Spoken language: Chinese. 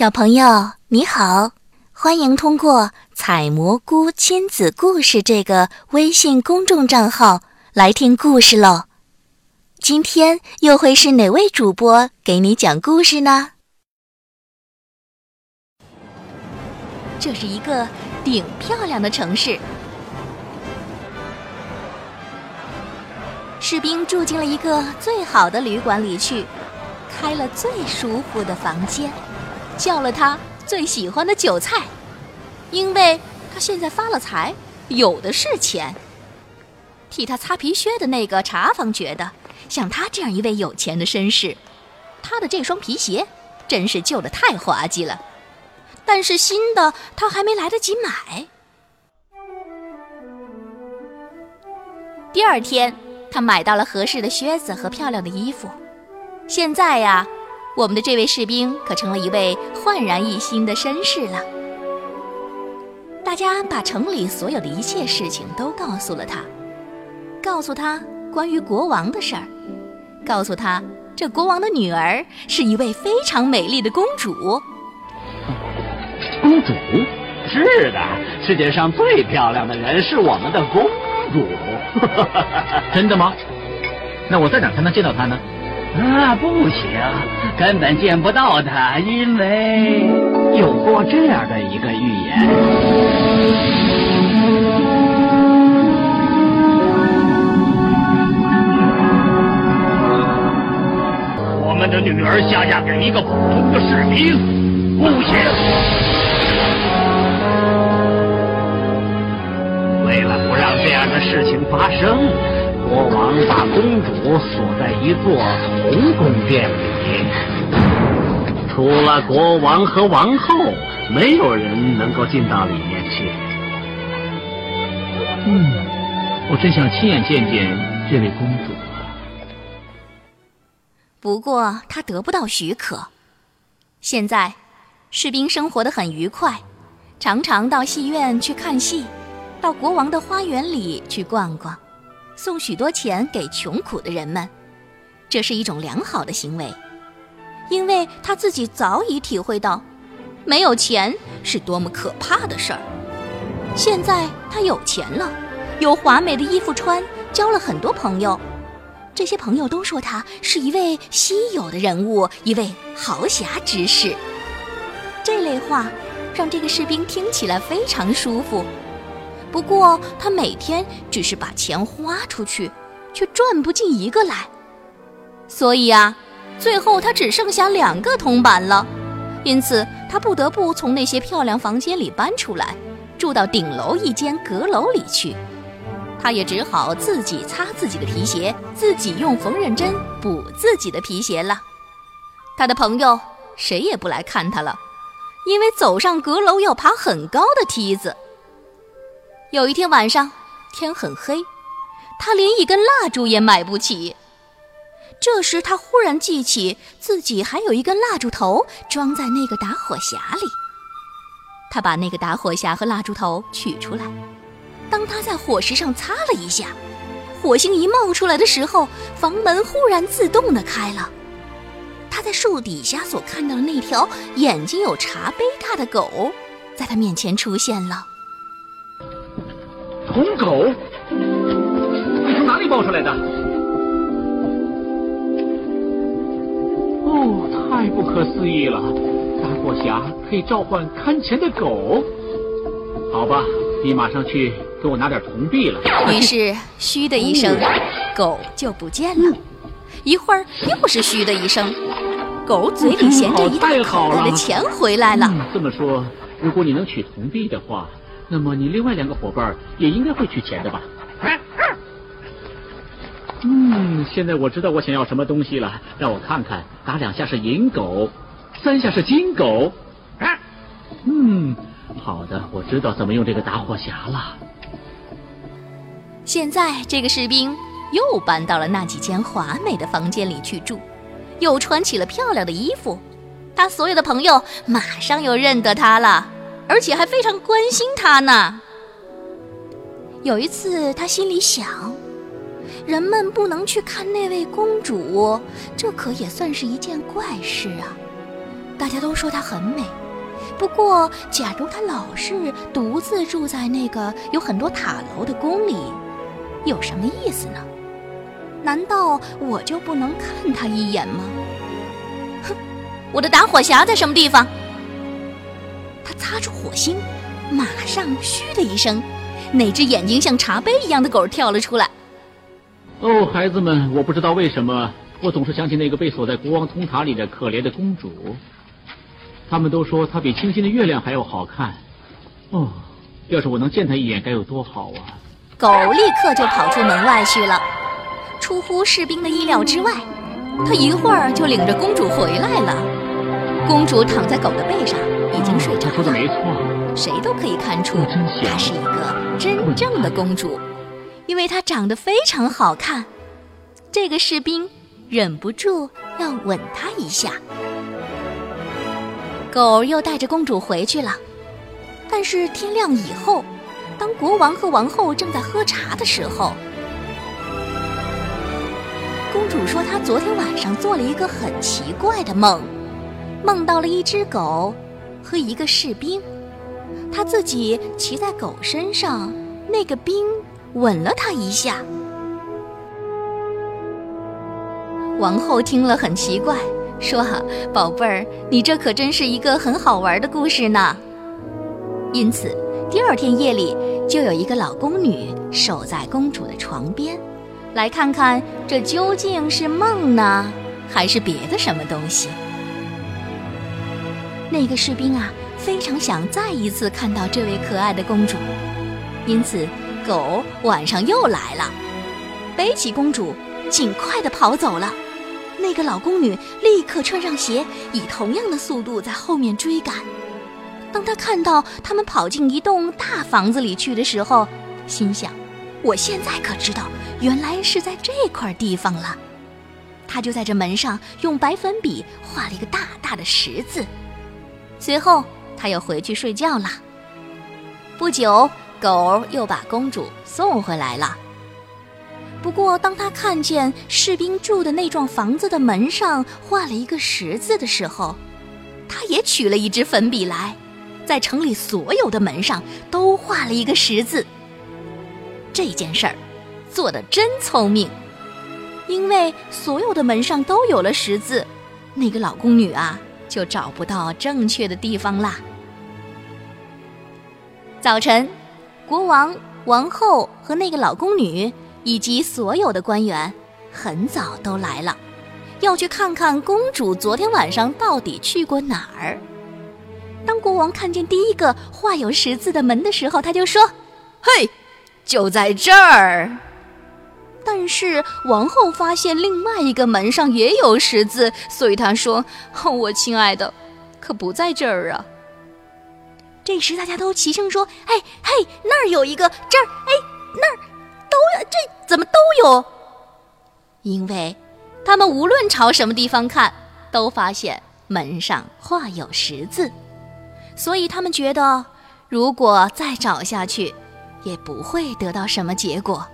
小朋友你好，欢迎通过“采蘑菇亲子故事”这个微信公众账号来听故事喽。今天又会是哪位主播给你讲故事呢？这是一个顶漂亮的城市，士兵住进了一个最好的旅馆里去，开了最舒服的房间。叫了他最喜欢的韭菜，因为他现在发了财，有的是钱。替他擦皮靴的那个茶房觉得，像他这样一位有钱的绅士，他的这双皮鞋真是旧的太滑稽了。但是新的他还没来得及买。第二天，他买到了合适的靴子和漂亮的衣服。现在呀。我们的这位士兵可成了一位焕然一新的绅士了。大家把城里所有的一切事情都告诉了他，告诉他关于国王的事儿，告诉他这国王的女儿是一位非常美丽的公主。公主？是的，世界上最漂亮的人是我们的公主。真的吗？那我在哪才能见到她呢？啊，不行，根本见不到他，因为有过这样的一个预言。我们的女儿下嫁给一个普通的士兵，不行。为了不让这样的事情发生。国王把公主锁在一座红宫殿里，除了国王和王后，没有人能够进到里面去。嗯，我真想亲眼见见这位公主啊！不过他得不到许可。现在，士兵生活的很愉快，常常到戏院去看戏，到国王的花园里去逛逛。送许多钱给穷苦的人们，这是一种良好的行为，因为他自己早已体会到，没有钱是多么可怕的事儿。现在他有钱了，有华美的衣服穿，交了很多朋友，这些朋友都说他是一位稀有的人物，一位豪侠之士。这类话让这个士兵听起来非常舒服。不过，他每天只是把钱花出去，却赚不进一个来。所以啊，最后他只剩下两个铜板了。因此，他不得不从那些漂亮房间里搬出来，住到顶楼一间阁楼里去。他也只好自己擦自己的皮鞋，自己用缝纫针补自己的皮鞋了。他的朋友谁也不来看他了，因为走上阁楼要爬很高的梯子。有一天晚上，天很黑，他连一根蜡烛也买不起。这时，他忽然记起自己还有一根蜡烛头装在那个打火匣里。他把那个打火匣和蜡烛头取出来，当他在火石上擦了一下，火星一冒出来的时候，房门忽然自动的开了。他在树底下所看到的那条眼睛有茶杯大的狗，在他面前出现了。红狗，你从哪里冒出来的？哦，太不可思议了！大火侠可以召唤看钱的狗。好吧，你马上去给我拿点铜币了。于是，嘘的一声，狗就不见了。一会儿，又是嘘的一声，狗嘴里衔着一大口袋的钱回来了。这么说，如果你能取铜币的话。那么你另外两个伙伴也应该会取钱的吧？嗯，现在我知道我想要什么东西了。让我看看，打两下是银狗，三下是金狗。嗯，好的，我知道怎么用这个打火匣了。现在这个士兵又搬到了那几间华美的房间里去住，又穿起了漂亮的衣服。他所有的朋友马上又认得他了。而且还非常关心他呢。有一次，他心里想：人们不能去看那位公主，这可也算是一件怪事啊。大家都说她很美。不过，假如她老是独自住在那个有很多塔楼的宫里，有什么意思呢？难道我就不能看她一眼吗？哼，我的打火匣在什么地方？他擦出火星，马上“嘘”的一声，那只眼睛像茶杯一样的狗跳了出来。哦，孩子们，我不知道为什么，我总是想起那个被锁在国王通塔里的可怜的公主。他们都说她比清新的月亮还要好看。哦，要是我能见她一眼，该有多好啊！狗立刻就跑出门外去了。出乎士兵的意料之外，他一会儿就领着公主回来了。公主躺在狗的背上，已经睡着了。他说的没错，谁都可以看出她是一个真正的公主，因为她长得非常好看。这个士兵忍不住要吻她一下。狗又带着公主回去了，但是天亮以后，当国王和王后正在喝茶的时候，公主说她昨天晚上做了一个很奇怪的梦，梦到了一只狗和一个士兵，他自己骑在狗身上，那个兵吻了他一下。王后听了很奇怪，说：“宝贝儿，你这可真是一个很好玩的故事呢。”因此，第二天夜里就有一个老宫女守在公主的床边，来看看这究竟是梦呢，还是别的什么东西。那个士兵啊，非常想再一次看到这位可爱的公主，因此狗晚上又来了，背起公主，尽快地跑走了。那个老宫女立刻穿上鞋，以同样的速度在后面追赶。当她看到他们跑进一栋大房子里去的时候，心想：“我现在可知道，原来是在这块地方了。”她就在这门上用白粉笔画了一个大大的十字。随后，他又回去睡觉了。不久，狗又把公主送回来了。不过，当他看见士兵住的那幢房子的门上画了一个十字的时候，他也取了一支粉笔来，在城里所有的门上都画了一个十字。这件事儿做得真聪明，因为所有的门上都有了十字，那个老宫女啊就找不到正确的地方啦。早晨，国王、王后和那个老宫女。以及所有的官员很早都来了，要去看看公主昨天晚上到底去过哪儿。当国王看见第一个画有十字的门的时候，他就说：“嘿，就在这儿。”但是王后发现另外一个门上也有十字，所以她说：“我亲爱的，可不在这儿啊。”这时大家都齐声说：“哎嘿，那儿有一个，这儿，哎，那儿。”都这怎么都有？因为他们无论朝什么地方看，都发现门上画有十字，所以他们觉得，如果再找下去，也不会得到什么结果。